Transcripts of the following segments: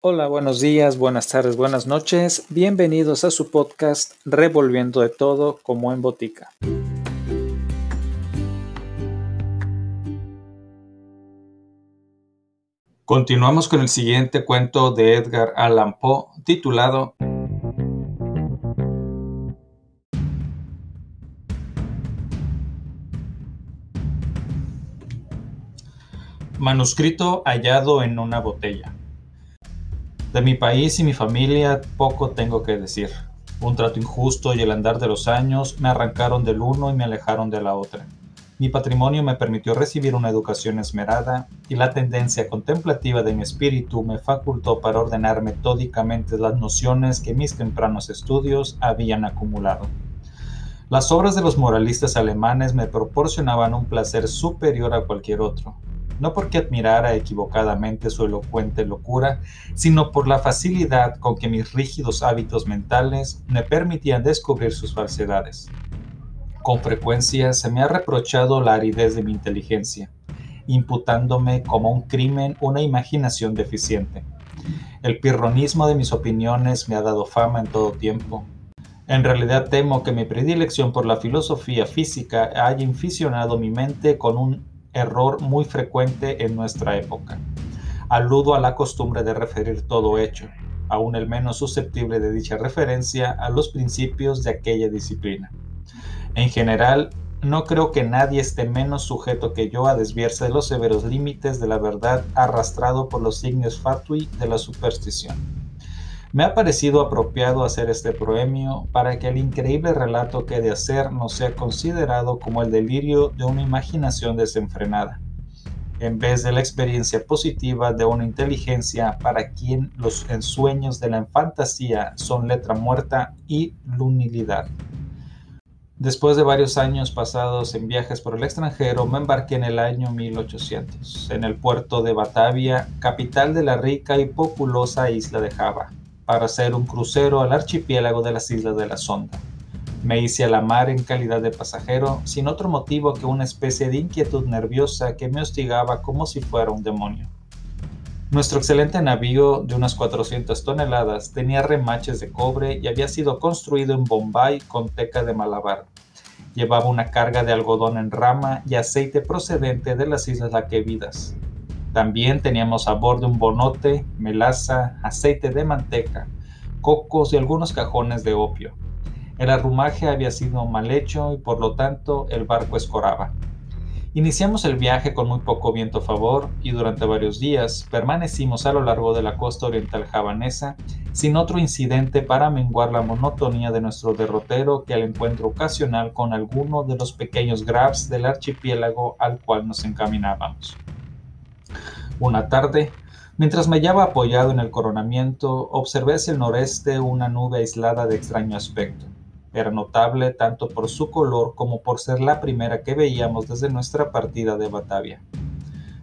Hola, buenos días, buenas tardes, buenas noches. Bienvenidos a su podcast Revolviendo de todo como en botica. Continuamos con el siguiente cuento de Edgar Allan Poe titulado Manuscrito hallado en una botella. De mi país y mi familia poco tengo que decir. Un trato injusto y el andar de los años me arrancaron del uno y me alejaron de la otra. Mi patrimonio me permitió recibir una educación esmerada y la tendencia contemplativa de mi espíritu me facultó para ordenar metódicamente las nociones que mis tempranos estudios habían acumulado. Las obras de los moralistas alemanes me proporcionaban un placer superior a cualquier otro, no porque admirara equivocadamente su elocuente locura, sino por la facilidad con que mis rígidos hábitos mentales me permitían descubrir sus falsedades. Con frecuencia se me ha reprochado la aridez de mi inteligencia, imputándome como un crimen una imaginación deficiente. El pirronismo de mis opiniones me ha dado fama en todo tiempo. En realidad temo que mi predilección por la filosofía física haya inficionado mi mente con un error muy frecuente en nuestra época. Aludo a la costumbre de referir todo hecho, aun el menos susceptible de dicha referencia, a los principios de aquella disciplina. En general, no creo que nadie esté menos sujeto que yo a desviarse de los severos límites de la verdad arrastrado por los signos fatui de la superstición. Me ha parecido apropiado hacer este proemio para que el increíble relato que he de hacer no sea considerado como el delirio de una imaginación desenfrenada, en vez de la experiencia positiva de una inteligencia para quien los ensueños de la fantasía son letra muerta y lunilidad. Después de varios años pasados en viajes por el extranjero, me embarqué en el año 1800, en el puerto de Batavia, capital de la rica y populosa isla de Java para hacer un crucero al archipiélago de las Islas de la Sonda. Me hice a la mar en calidad de pasajero, sin otro motivo que una especie de inquietud nerviosa que me hostigaba como si fuera un demonio. Nuestro excelente navío de unas 400 toneladas tenía remaches de cobre y había sido construido en Bombay con teca de Malabar. Llevaba una carga de algodón en rama y aceite procedente de las Islas Laquevidas. También teníamos a bordo un bonote, melaza, aceite de manteca, cocos y algunos cajones de opio. El arrumaje había sido mal hecho y por lo tanto el barco escoraba. Iniciamos el viaje con muy poco viento a favor y durante varios días permanecimos a lo largo de la costa oriental javanesa sin otro incidente para menguar la monotonía de nuestro derrotero que el encuentro ocasional con alguno de los pequeños grabs del archipiélago al cual nos encaminábamos. Una tarde, mientras me hallaba apoyado en el coronamiento, observé hacia el noreste una nube aislada de extraño aspecto. Era notable tanto por su color como por ser la primera que veíamos desde nuestra partida de Batavia.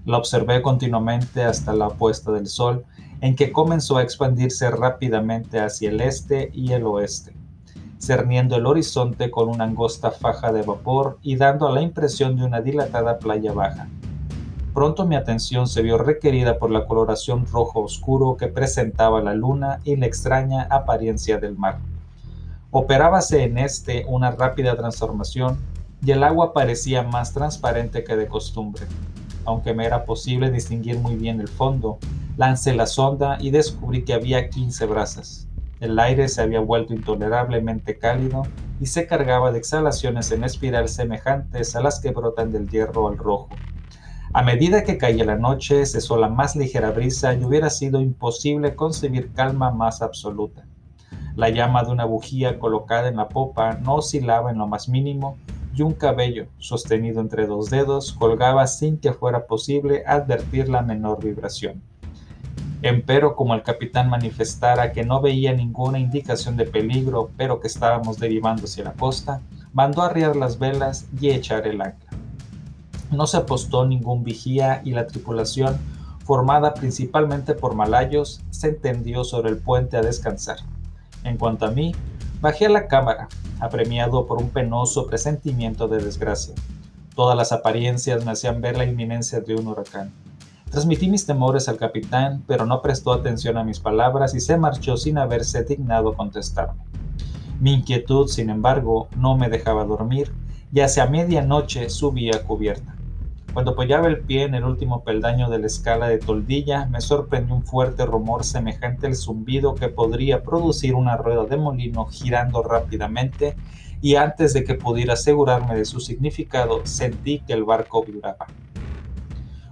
La observé continuamente hasta la puesta del sol, en que comenzó a expandirse rápidamente hacia el este y el oeste, cerniendo el horizonte con una angosta faja de vapor y dando la impresión de una dilatada playa baja. Pronto mi atención se vio requerida por la coloración rojo oscuro que presentaba la luna y la extraña apariencia del mar. Operábase en este una rápida transformación y el agua parecía más transparente que de costumbre. Aunque me era posible distinguir muy bien el fondo, lancé la sonda y descubrí que había 15 brazas. El aire se había vuelto intolerablemente cálido y se cargaba de exhalaciones en espiral semejantes a las que brotan del hierro al rojo. A medida que caía la noche, cesó la más ligera brisa y hubiera sido imposible concebir calma más absoluta. La llama de una bujía colocada en la popa no oscilaba en lo más mínimo y un cabello, sostenido entre dos dedos, colgaba sin que fuera posible advertir la menor vibración. Empero, como el capitán manifestara que no veía ninguna indicación de peligro, pero que estábamos derivando hacia la costa, mandó arriar las velas y echar el ancla. No se apostó ningún vigía y la tripulación, formada principalmente por malayos, se tendió sobre el puente a descansar. En cuanto a mí, bajé a la cámara, apremiado por un penoso presentimiento de desgracia. Todas las apariencias me hacían ver la inminencia de un huracán. Transmití mis temores al capitán, pero no prestó atención a mis palabras y se marchó sin haberse dignado contestarme. Mi inquietud, sin embargo, no me dejaba dormir y hacia medianoche subí a cubierta. Cuando apoyaba el pie en el último peldaño de la escala de toldilla, me sorprendió un fuerte rumor semejante al zumbido que podría producir una rueda de molino girando rápidamente, y antes de que pudiera asegurarme de su significado, sentí que el barco vibraba.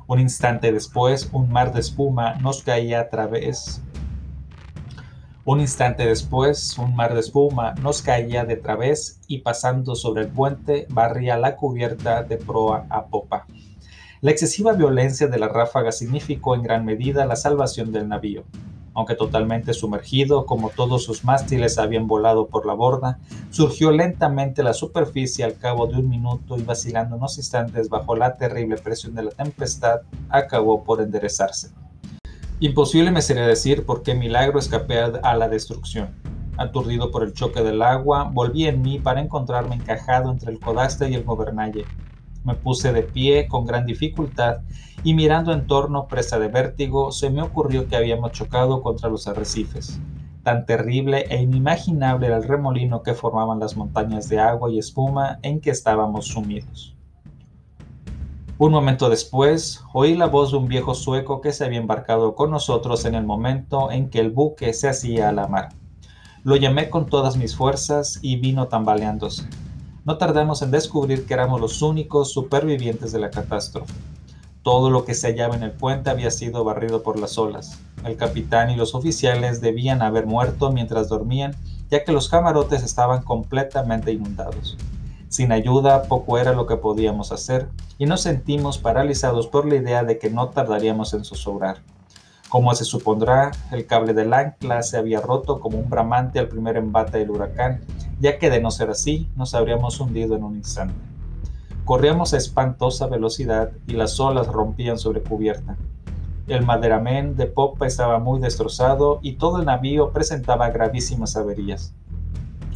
Un instante después, un mar de espuma nos caía a través. Un instante después, un mar de espuma nos caía de través y pasando sobre el puente barría la cubierta de proa a popa. La excesiva violencia de la ráfaga significó en gran medida la salvación del navío. Aunque totalmente sumergido, como todos sus mástiles habían volado por la borda, surgió lentamente la superficie al cabo de un minuto y vacilando unos instantes bajo la terrible presión de la tempestad, acabó por enderezarse. Imposible me sería decir por qué milagro escapé a la destrucción. Aturdido por el choque del agua, volví en mí para encontrarme encajado entre el codaste y el gobernalle, me puse de pie con gran dificultad y mirando en torno presa de vértigo se me ocurrió que habíamos chocado contra los arrecifes. Tan terrible e inimaginable era el remolino que formaban las montañas de agua y espuma en que estábamos sumidos. Un momento después, oí la voz de un viejo sueco que se había embarcado con nosotros en el momento en que el buque se hacía a la mar. Lo llamé con todas mis fuerzas y vino tambaleándose. No tardamos en descubrir que éramos los únicos supervivientes de la catástrofe. Todo lo que se hallaba en el puente había sido barrido por las olas. El capitán y los oficiales debían haber muerto mientras dormían, ya que los camarotes estaban completamente inundados. Sin ayuda, poco era lo que podíamos hacer, y nos sentimos paralizados por la idea de que no tardaríamos en zozobrar. Como se supondrá, el cable del ancla se había roto como un bramante al primer embate del huracán, ya que de no ser así, nos habríamos hundido en un instante. Corríamos a espantosa velocidad y las olas rompían sobre cubierta. El maderamen de popa estaba muy destrozado y todo el navío presentaba gravísimas averías.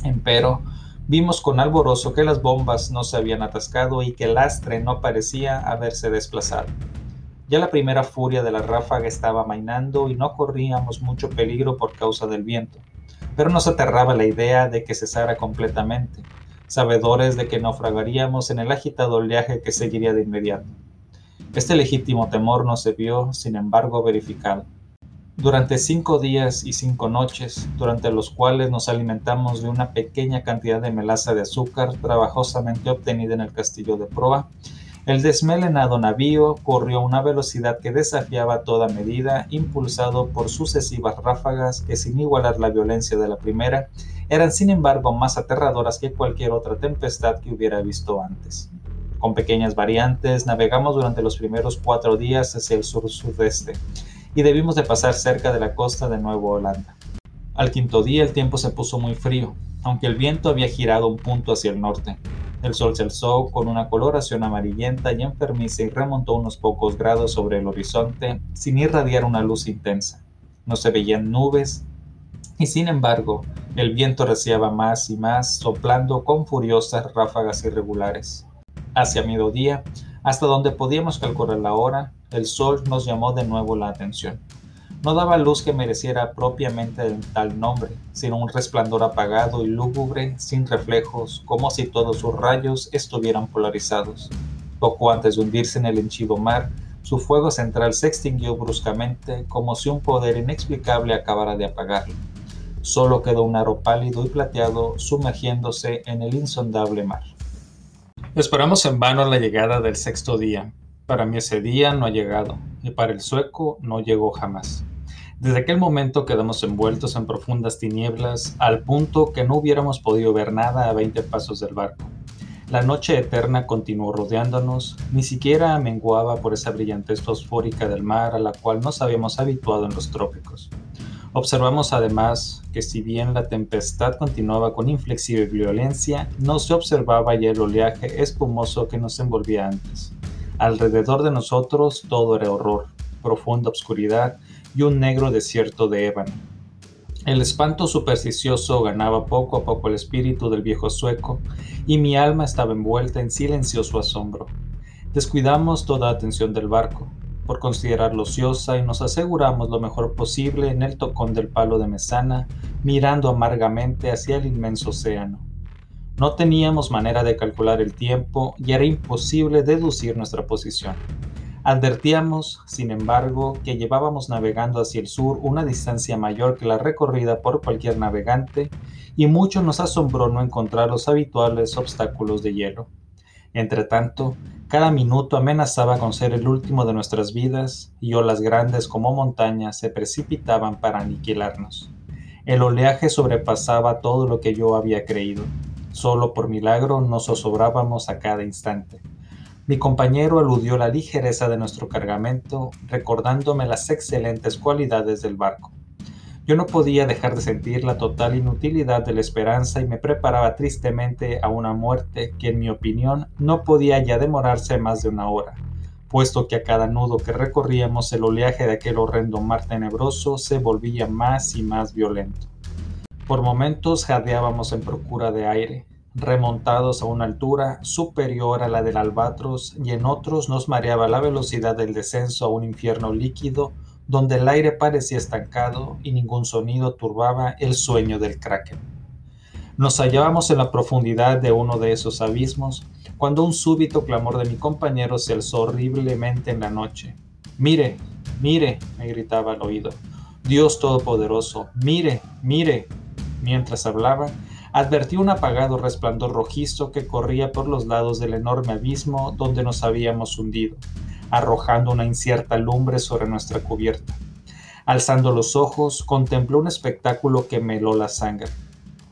Empero, vimos con alborozo que las bombas no se habían atascado y que el astre no parecía haberse desplazado. Ya la primera furia de la ráfaga estaba mainando y no corríamos mucho peligro por causa del viento, pero nos aterraba la idea de que cesara completamente, sabedores de que naufragaríamos en el agitado oleaje que seguiría de inmediato. Este legítimo temor no se vio, sin embargo, verificado. Durante cinco días y cinco noches, durante los cuales nos alimentamos de una pequeña cantidad de melaza de azúcar trabajosamente obtenida en el castillo de proa, el desmelenado navío corrió a una velocidad que desafiaba toda medida, impulsado por sucesivas ráfagas que, sin igualar la violencia de la primera, eran sin embargo más aterradoras que cualquier otra tempestad que hubiera visto antes. Con pequeñas variantes, navegamos durante los primeros cuatro días hacia el sur-sudeste y debimos de pasar cerca de la costa de Nueva Holanda. Al quinto día el tiempo se puso muy frío, aunque el viento había girado un punto hacia el norte. El sol se alzó con una coloración amarillenta y enfermiza y remontó unos pocos grados sobre el horizonte sin irradiar una luz intensa. No se veían nubes y sin embargo el viento reciaba más y más, soplando con furiosas ráfagas irregulares. Hacia mediodía, hasta donde podíamos calcular la hora, el sol nos llamó de nuevo la atención no daba luz que mereciera propiamente tal nombre, sino un resplandor apagado y lúgubre, sin reflejos, como si todos sus rayos estuvieran polarizados. Poco antes de hundirse en el henchido mar, su fuego central se extinguió bruscamente, como si un poder inexplicable acabara de apagarlo. Solo quedó un aro pálido y plateado sumergiéndose en el insondable mar. Esperamos en vano la llegada del sexto día. Para mí ese día no ha llegado, y para el sueco no llegó jamás. Desde aquel momento quedamos envueltos en profundas tinieblas, al punto que no hubiéramos podido ver nada a veinte pasos del barco. La noche eterna continuó rodeándonos, ni siquiera menguaba por esa brillantez fosfórica del mar a la cual nos habíamos habituado en los trópicos. Observamos además que si bien la tempestad continuaba con inflexible violencia, no se observaba ya el oleaje espumoso que nos envolvía antes. Alrededor de nosotros todo era horror, profunda oscuridad y un negro desierto de ébano. El espanto supersticioso ganaba poco a poco el espíritu del viejo sueco, y mi alma estaba envuelta en silencioso asombro. Descuidamos toda atención del barco. por considerarla ociosa y nos aseguramos lo mejor posible en el tocón del palo de mesana, mirando amargamente hacia el inmenso océano. No teníamos manera de calcular el tiempo y era imposible deducir nuestra posición. Advertíamos, sin embargo, que llevábamos navegando hacia el sur una distancia mayor que la recorrida por cualquier navegante y mucho nos asombró no encontrar los habituales obstáculos de hielo. Entretanto, cada minuto amenazaba con ser el último de nuestras vidas y olas grandes como montañas se precipitaban para aniquilarnos. El oleaje sobrepasaba todo lo que yo había creído. Solo por milagro nos zozobrábamos a cada instante. Mi compañero aludió la ligereza de nuestro cargamento, recordándome las excelentes cualidades del barco. Yo no podía dejar de sentir la total inutilidad de la esperanza y me preparaba tristemente a una muerte que, en mi opinión, no podía ya demorarse más de una hora, puesto que a cada nudo que recorríamos el oleaje de aquel horrendo mar tenebroso se volvía más y más violento. Por momentos jadeábamos en procura de aire, remontados a una altura superior a la del albatros, y en otros nos mareaba la velocidad del descenso a un infierno líquido donde el aire parecía estancado y ningún sonido turbaba el sueño del kraken. Nos hallábamos en la profundidad de uno de esos abismos, cuando un súbito clamor de mi compañero se alzó horriblemente en la noche. Mire, mire, me gritaba al oído. Dios Todopoderoso, mire, mire. Mientras hablaba, advertí un apagado resplandor rojizo que corría por los lados del enorme abismo donde nos habíamos hundido, arrojando una incierta lumbre sobre nuestra cubierta. Alzando los ojos, contempló un espectáculo que meló la sangre.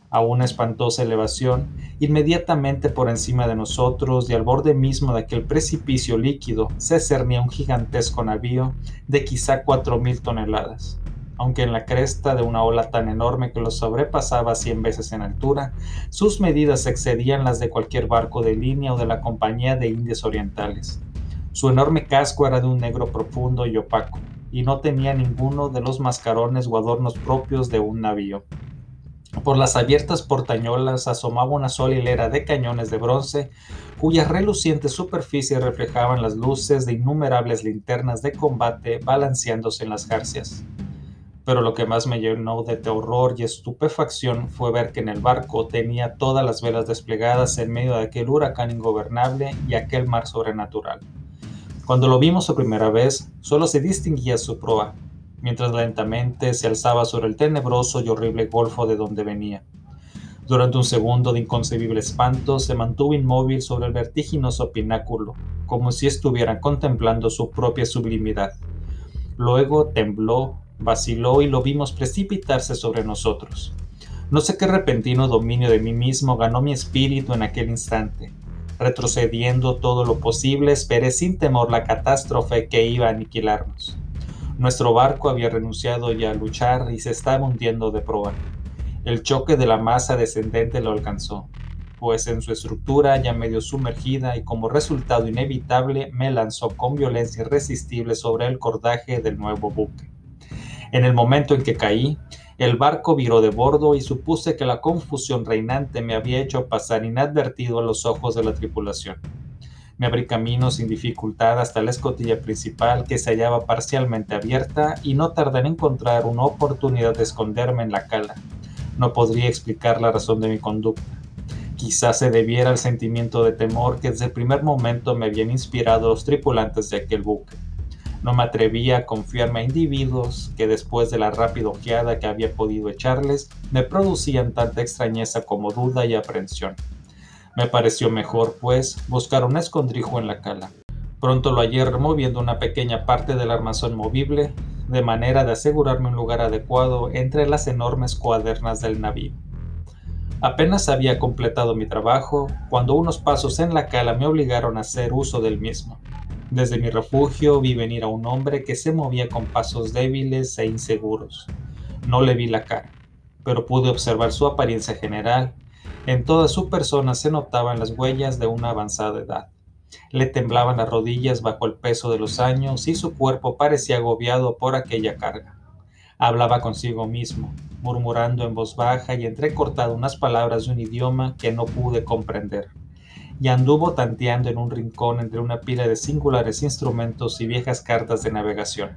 A una espantosa elevación, inmediatamente por encima de nosotros y al borde mismo de aquel precipicio líquido, se cernía un gigantesco navío de quizá cuatro mil toneladas aunque en la cresta de una ola tan enorme que lo sobrepasaba cien veces en altura, sus medidas excedían las de cualquier barco de línea o de la Compañía de Indias Orientales. Su enorme casco era de un negro profundo y opaco, y no tenía ninguno de los mascarones o adornos propios de un navío. Por las abiertas portañolas asomaba una sola hilera de cañones de bronce, cuyas relucientes superficies reflejaban las luces de innumerables linternas de combate balanceándose en las jarcias pero lo que más me llenó de terror y estupefacción fue ver que en el barco tenía todas las velas desplegadas en medio de aquel huracán ingobernable y aquel mar sobrenatural. Cuando lo vimos por primera vez, solo se distinguía su proa, mientras lentamente se alzaba sobre el tenebroso y horrible golfo de donde venía. Durante un segundo de inconcebible espanto se mantuvo inmóvil sobre el vertiginoso pináculo, como si estuviera contemplando su propia sublimidad. Luego tembló vaciló y lo vimos precipitarse sobre nosotros. No sé qué repentino dominio de mí mismo ganó mi espíritu en aquel instante. Retrocediendo todo lo posible, esperé sin temor la catástrofe que iba a aniquilarnos. Nuestro barco había renunciado ya a luchar y se estaba hundiendo de proa. El choque de la masa descendente lo alcanzó, pues en su estructura ya medio sumergida y como resultado inevitable me lanzó con violencia irresistible sobre el cordaje del nuevo buque. En el momento en que caí, el barco viró de bordo y supuse que la confusión reinante me había hecho pasar inadvertido a los ojos de la tripulación. Me abrí camino sin dificultad hasta la escotilla principal que se hallaba parcialmente abierta y no tardé en encontrar una oportunidad de esconderme en la cala. No podría explicar la razón de mi conducta. Quizás se debiera al sentimiento de temor que desde el primer momento me habían inspirado los tripulantes de aquel buque. No me atrevía a confiarme a individuos que después de la rápida ojeada que había podido echarles, me producían tanta extrañeza como duda y aprensión. Me pareció mejor, pues, buscar un escondrijo en la cala. Pronto lo hallé removiendo una pequeña parte del armazón movible, de manera de asegurarme un lugar adecuado entre las enormes cuadernas del navío. Apenas había completado mi trabajo, cuando unos pasos en la cala me obligaron a hacer uso del mismo. Desde mi refugio vi venir a un hombre que se movía con pasos débiles e inseguros. No le vi la cara, pero pude observar su apariencia general. En toda su persona se notaban las huellas de una avanzada edad. Le temblaban las rodillas bajo el peso de los años y su cuerpo parecía agobiado por aquella carga. Hablaba consigo mismo, murmurando en voz baja y entrecortado unas palabras de un idioma que no pude comprender. Y anduvo tanteando en un rincón entre una pila de singulares instrumentos y viejas cartas de navegación.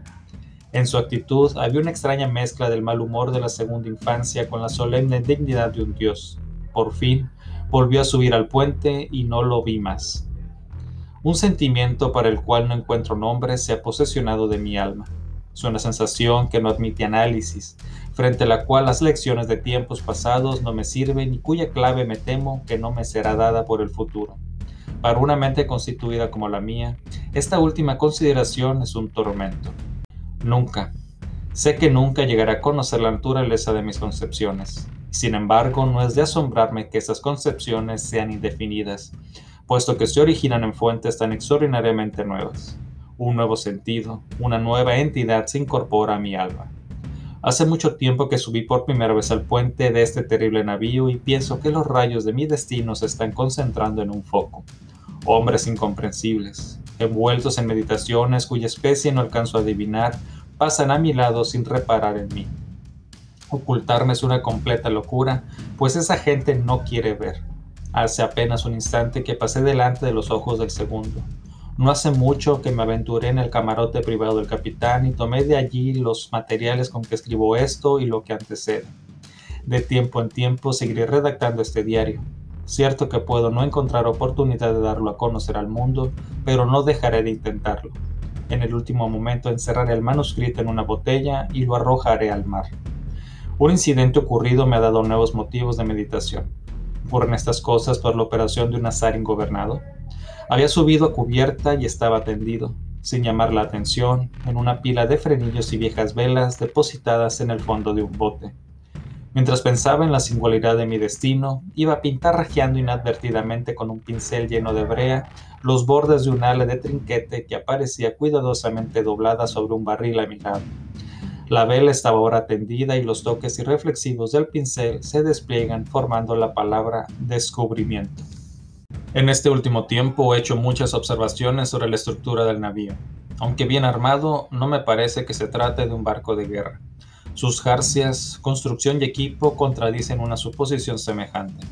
En su actitud había una extraña mezcla del mal humor de la segunda infancia con la solemne dignidad de un dios. Por fin, volvió a subir al puente y no lo vi más. Un sentimiento para el cual no encuentro nombre se ha posesionado de mi alma. Es una sensación que no admite análisis, frente a la cual las lecciones de tiempos pasados no me sirven y cuya clave me temo que no me será dada por el futuro. Para una mente constituida como la mía, esta última consideración es un tormento. Nunca, sé que nunca llegaré a conocer la naturaleza de mis concepciones. Sin embargo, no es de asombrarme que esas concepciones sean indefinidas, puesto que se originan en fuentes tan extraordinariamente nuevas. Un nuevo sentido, una nueva entidad se incorpora a mi alma. Hace mucho tiempo que subí por primera vez al puente de este terrible navío y pienso que los rayos de mi destino se están concentrando en un foco. Hombres incomprensibles, envueltos en meditaciones cuya especie no alcanzo a adivinar, pasan a mi lado sin reparar en mí. Ocultarme es una completa locura, pues esa gente no quiere ver. Hace apenas un instante que pasé delante de los ojos del segundo. No hace mucho que me aventuré en el camarote privado del capitán y tomé de allí los materiales con que escribo esto y lo que antecede. De tiempo en tiempo seguiré redactando este diario, Cierto que puedo no encontrar oportunidad de darlo a conocer al mundo, pero no dejaré de intentarlo. En el último momento encerraré el manuscrito en una botella y lo arrojaré al mar. Un incidente ocurrido me ha dado nuevos motivos de meditación. ¿Ocurren estas cosas por la operación de un azar ingobernado? Había subido a cubierta y estaba tendido, sin llamar la atención, en una pila de frenillos y viejas velas depositadas en el fondo de un bote. Mientras pensaba en la singularidad de mi destino, iba pintarrajeando inadvertidamente con un pincel lleno de brea los bordes de un ala de trinquete que aparecía cuidadosamente doblada sobre un barril a mi lado. La vela estaba ahora tendida y los toques irreflexivos del pincel se despliegan formando la palabra descubrimiento. En este último tiempo he hecho muchas observaciones sobre la estructura del navío. Aunque bien armado, no me parece que se trate de un barco de guerra. Sus jarcias, construcción y equipo contradicen una suposición semejante.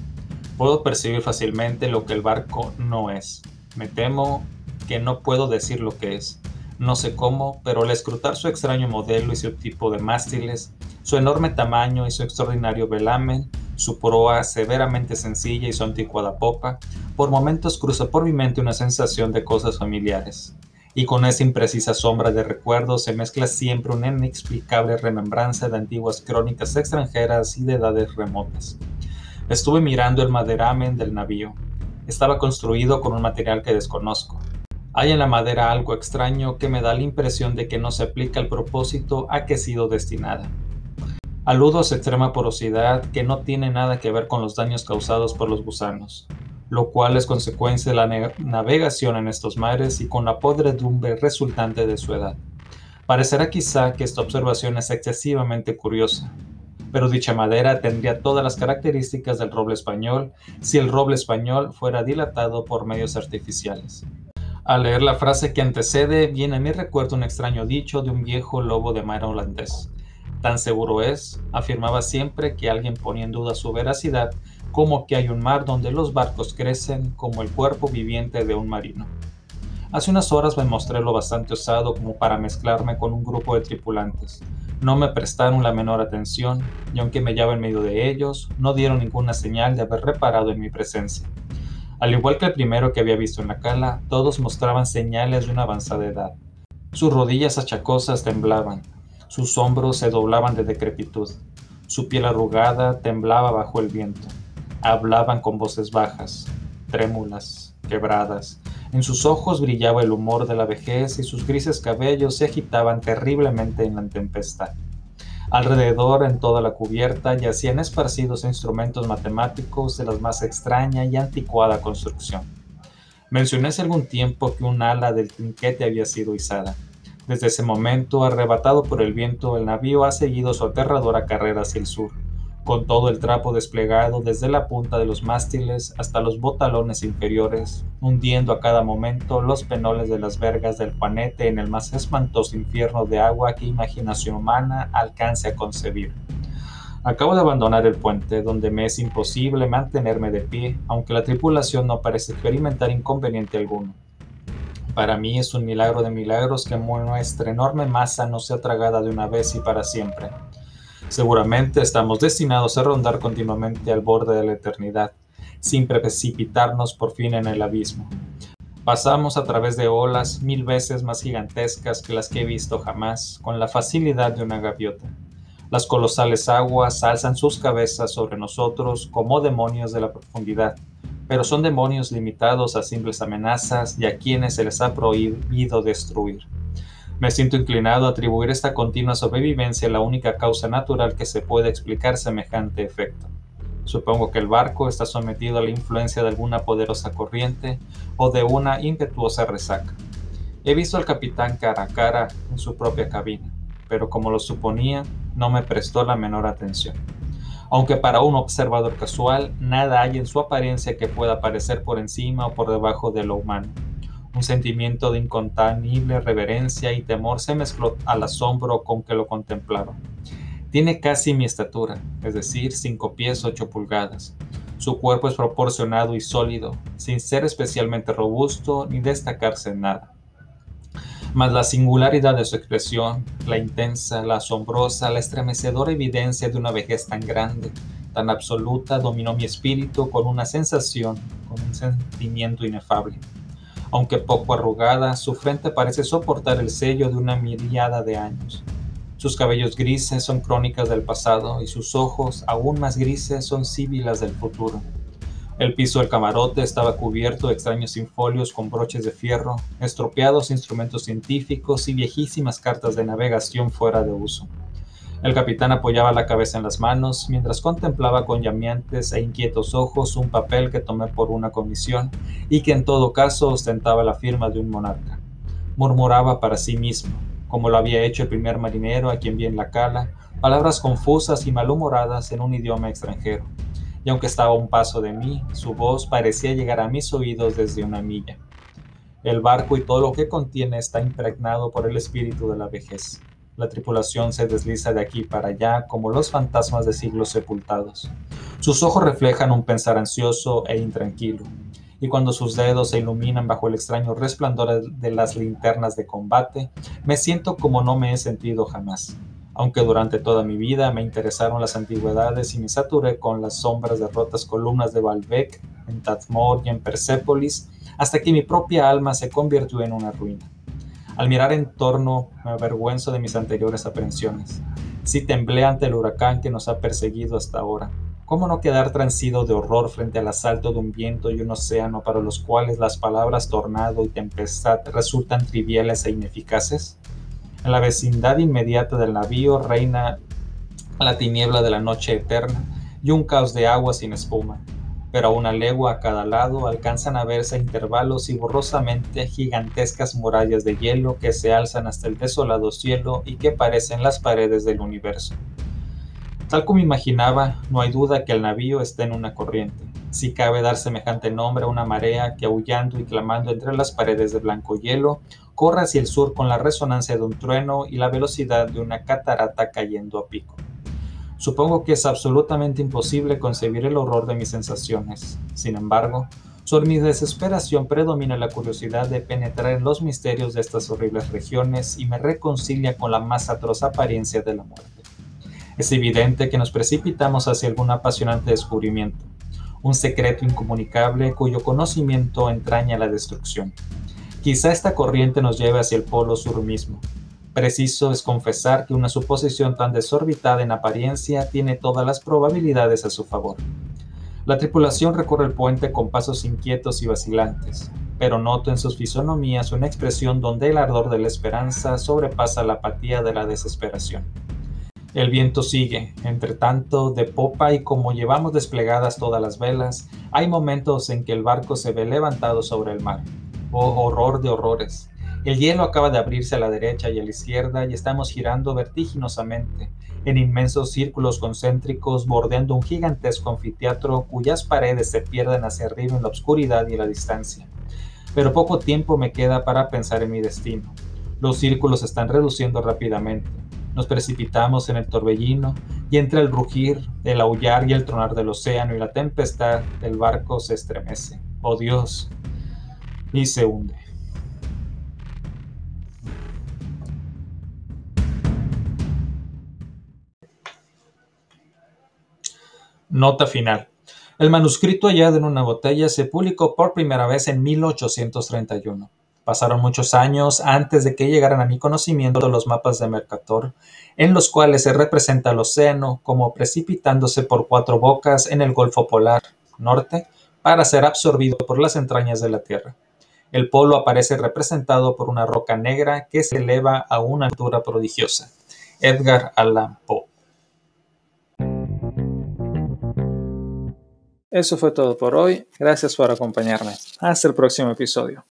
Puedo percibir fácilmente lo que el barco no es. Me temo que no puedo decir lo que es. No sé cómo, pero al escrutar su extraño modelo y su tipo de mástiles, su enorme tamaño y su extraordinario velamen, su proa severamente sencilla y su anticuada popa, por momentos cruza por mi mente una sensación de cosas familiares y con esa imprecisa sombra de recuerdo se mezcla siempre una inexplicable remembranza de antiguas crónicas extranjeras y de edades remotas. Estuve mirando el maderamen del navío. Estaba construido con un material que desconozco. Hay en la madera algo extraño que me da la impresión de que no se aplica al propósito a que ha sido destinada. Aludo a extrema porosidad que no tiene nada que ver con los daños causados por los gusanos lo cual es consecuencia de la navegación en estos mares y con la podredumbre resultante de su edad. Parecerá quizá que esta observación es excesivamente curiosa, pero dicha madera tendría todas las características del roble español si el roble español fuera dilatado por medios artificiales. Al leer la frase que antecede, viene a mi recuerdo un extraño dicho de un viejo lobo de mar holandés. Tan seguro es, afirmaba siempre que alguien ponía en duda su veracidad como que hay un mar donde los barcos crecen como el cuerpo viviente de un marino. Hace unas horas me mostré lo bastante osado como para mezclarme con un grupo de tripulantes. No me prestaron la menor atención y aunque me hallaba en medio de ellos, no dieron ninguna señal de haber reparado en mi presencia. Al igual que el primero que había visto en la cala, todos mostraban señales de una avanzada edad. Sus rodillas achacosas temblaban, sus hombros se doblaban de decrepitud, su piel arrugada temblaba bajo el viento. Hablaban con voces bajas, trémulas, quebradas. En sus ojos brillaba el humor de la vejez y sus grises cabellos se agitaban terriblemente en la tempestad. Alrededor, en toda la cubierta, yacían esparcidos instrumentos matemáticos de la más extraña y anticuada construcción. Mencioné hace algún tiempo que un ala del trinquete había sido izada. Desde ese momento, arrebatado por el viento, el navío ha seguido su aterradora carrera hacia el sur con todo el trapo desplegado desde la punta de los mástiles hasta los botalones inferiores, hundiendo a cada momento los penoles de las vergas del panete en el más espantoso infierno de agua que imaginación humana alcance a concebir. Acabo de abandonar el puente, donde me es imposible mantenerme de pie, aunque la tripulación no parece experimentar inconveniente alguno. Para mí es un milagro de milagros que nuestra enorme masa no sea tragada de una vez y para siempre. Seguramente estamos destinados a rondar continuamente al borde de la eternidad, sin precipitarnos por fin en el abismo. Pasamos a través de olas mil veces más gigantescas que las que he visto jamás, con la facilidad de una gaviota. Las colosales aguas alzan sus cabezas sobre nosotros como demonios de la profundidad, pero son demonios limitados a simples amenazas y a quienes se les ha prohibido destruir. Me siento inclinado a atribuir esta continua sobrevivencia a la única causa natural que se puede explicar semejante efecto. Supongo que el barco está sometido a la influencia de alguna poderosa corriente o de una impetuosa resaca. He visto al capitán cara a cara en su propia cabina, pero como lo suponía, no me prestó la menor atención. Aunque para un observador casual nada hay en su apariencia que pueda parecer por encima o por debajo de lo humano. Un sentimiento de incontenible reverencia y temor se mezcló al asombro con que lo contemplaba. Tiene casi mi estatura, es decir, 5 pies 8 pulgadas. Su cuerpo es proporcionado y sólido, sin ser especialmente robusto ni destacarse en nada. Mas la singularidad de su expresión, la intensa, la asombrosa, la estremecedora evidencia de una vejez tan grande, tan absoluta, dominó mi espíritu con una sensación, con un sentimiento inefable. Aunque poco arrugada, su frente parece soportar el sello de una miriada de años. Sus cabellos grises son crónicas del pasado y sus ojos, aún más grises, son síbilas del futuro. El piso del camarote estaba cubierto de extraños infolios con broches de fierro, estropeados instrumentos científicos y viejísimas cartas de navegación fuera de uso. El capitán apoyaba la cabeza en las manos mientras contemplaba con llameantes e inquietos ojos un papel que tomé por una comisión y que en todo caso ostentaba la firma de un monarca. Murmuraba para sí mismo, como lo había hecho el primer marinero a quien vi en la cala, palabras confusas y malhumoradas en un idioma extranjero. Y aunque estaba a un paso de mí, su voz parecía llegar a mis oídos desde una milla. El barco y todo lo que contiene está impregnado por el espíritu de la vejez. La tripulación se desliza de aquí para allá como los fantasmas de siglos sepultados. Sus ojos reflejan un pensar ansioso e intranquilo, y cuando sus dedos se iluminan bajo el extraño resplandor de las linternas de combate, me siento como no me he sentido jamás. Aunque durante toda mi vida me interesaron las antigüedades y me saturé con las sombras de rotas columnas de Baalbek, en Tadmor y en Persépolis, hasta que mi propia alma se convirtió en una ruina. Al mirar en torno me avergüenzo de mis anteriores aprensiones. Si temblé ante el huracán que nos ha perseguido hasta ahora, ¿Cómo no quedar transido de horror frente al asalto de un viento y un océano para los cuales las palabras tornado y tempestad resultan triviales e ineficaces? En la vecindad inmediata del navío reina la tiniebla de la noche eterna y un caos de agua sin espuma, pero a una legua a cada lado alcanzan a verse a intervalos y borrosamente gigantescas murallas de hielo que se alzan hasta el desolado cielo y que parecen las paredes del universo. Tal como imaginaba, no hay duda que el navío está en una corriente. Si cabe dar semejante nombre a una marea que aullando y clamando entre las paredes de blanco hielo, corre hacia el sur con la resonancia de un trueno y la velocidad de una catarata cayendo a pico. Supongo que es absolutamente imposible concebir el horror de mis sensaciones. Sin embargo, sobre mi desesperación predomina la curiosidad de penetrar en los misterios de estas horribles regiones y me reconcilia con la más atroz apariencia de la muerte. Es evidente que nos precipitamos hacia algún apasionante descubrimiento, un secreto incomunicable cuyo conocimiento entraña la destrucción. Quizá esta corriente nos lleve hacia el polo sur mismo. Preciso es confesar que una suposición tan desorbitada en apariencia tiene todas las probabilidades a su favor. La tripulación recorre el puente con pasos inquietos y vacilantes, pero noto en sus fisonomías una expresión donde el ardor de la esperanza sobrepasa la apatía de la desesperación. El viento sigue, entre tanto, de popa y como llevamos desplegadas todas las velas, hay momentos en que el barco se ve levantado sobre el mar. Oh, horror de horrores. El hielo acaba de abrirse a la derecha y a la izquierda y estamos girando vertiginosamente, en inmensos círculos concéntricos bordeando un gigantesco anfiteatro cuyas paredes se pierden hacia arriba en la oscuridad y la distancia. Pero poco tiempo me queda para pensar en mi destino. Los círculos están reduciendo rápidamente Nos precipitamos en el torbellino y entre el rugir, el aullar y el tronar del océano y la tempestad, el barco se estremece. Oh Dios, y se hunde. Nota final. El manuscrito hallado en una botella se publicó por primera vez en 1831. Pasaron muchos años antes de que llegaran a mi conocimiento los mapas de Mercator, en los cuales se representa el océano como precipitándose por cuatro bocas en el Golfo Polar Norte para ser absorbido por las entrañas de la Tierra. El polo aparece representado por una roca negra que se eleva a una altura prodigiosa. Edgar Allan Poe. Eso fue todo por hoy. Gracias por acompañarme. Hasta el próximo episodio.